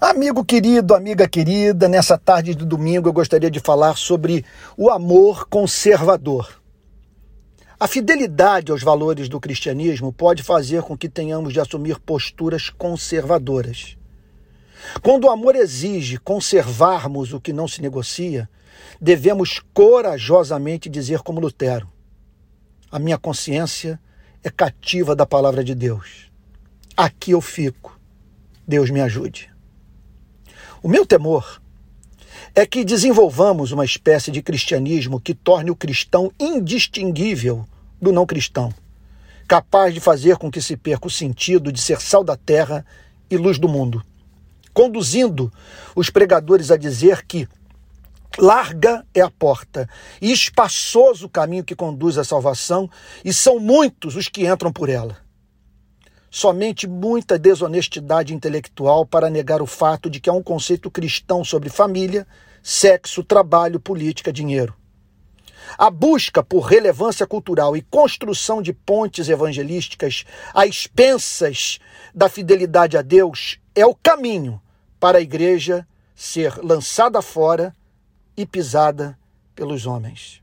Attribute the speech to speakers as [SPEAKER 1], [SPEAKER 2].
[SPEAKER 1] Amigo querido, amiga querida, nessa tarde de domingo eu gostaria de falar sobre o amor conservador. A fidelidade aos valores do cristianismo pode fazer com que tenhamos de assumir posturas conservadoras. Quando o amor exige conservarmos o que não se negocia, devemos corajosamente dizer como Lutero: A minha consciência é cativa da palavra de Deus. Aqui eu fico. Deus me ajude. O meu temor é que desenvolvamos uma espécie de cristianismo que torne o cristão indistinguível do não cristão, capaz de fazer com que se perca o sentido de ser sal da terra e luz do mundo, conduzindo os pregadores a dizer que larga é a porta e espaçoso o caminho que conduz à salvação, e são muitos os que entram por ela somente muita desonestidade intelectual para negar o fato de que há um conceito cristão sobre família, sexo, trabalho, política, dinheiro. A busca por relevância cultural e construção de pontes evangelísticas a expensas da fidelidade a Deus é o caminho para a igreja ser lançada fora e pisada pelos homens.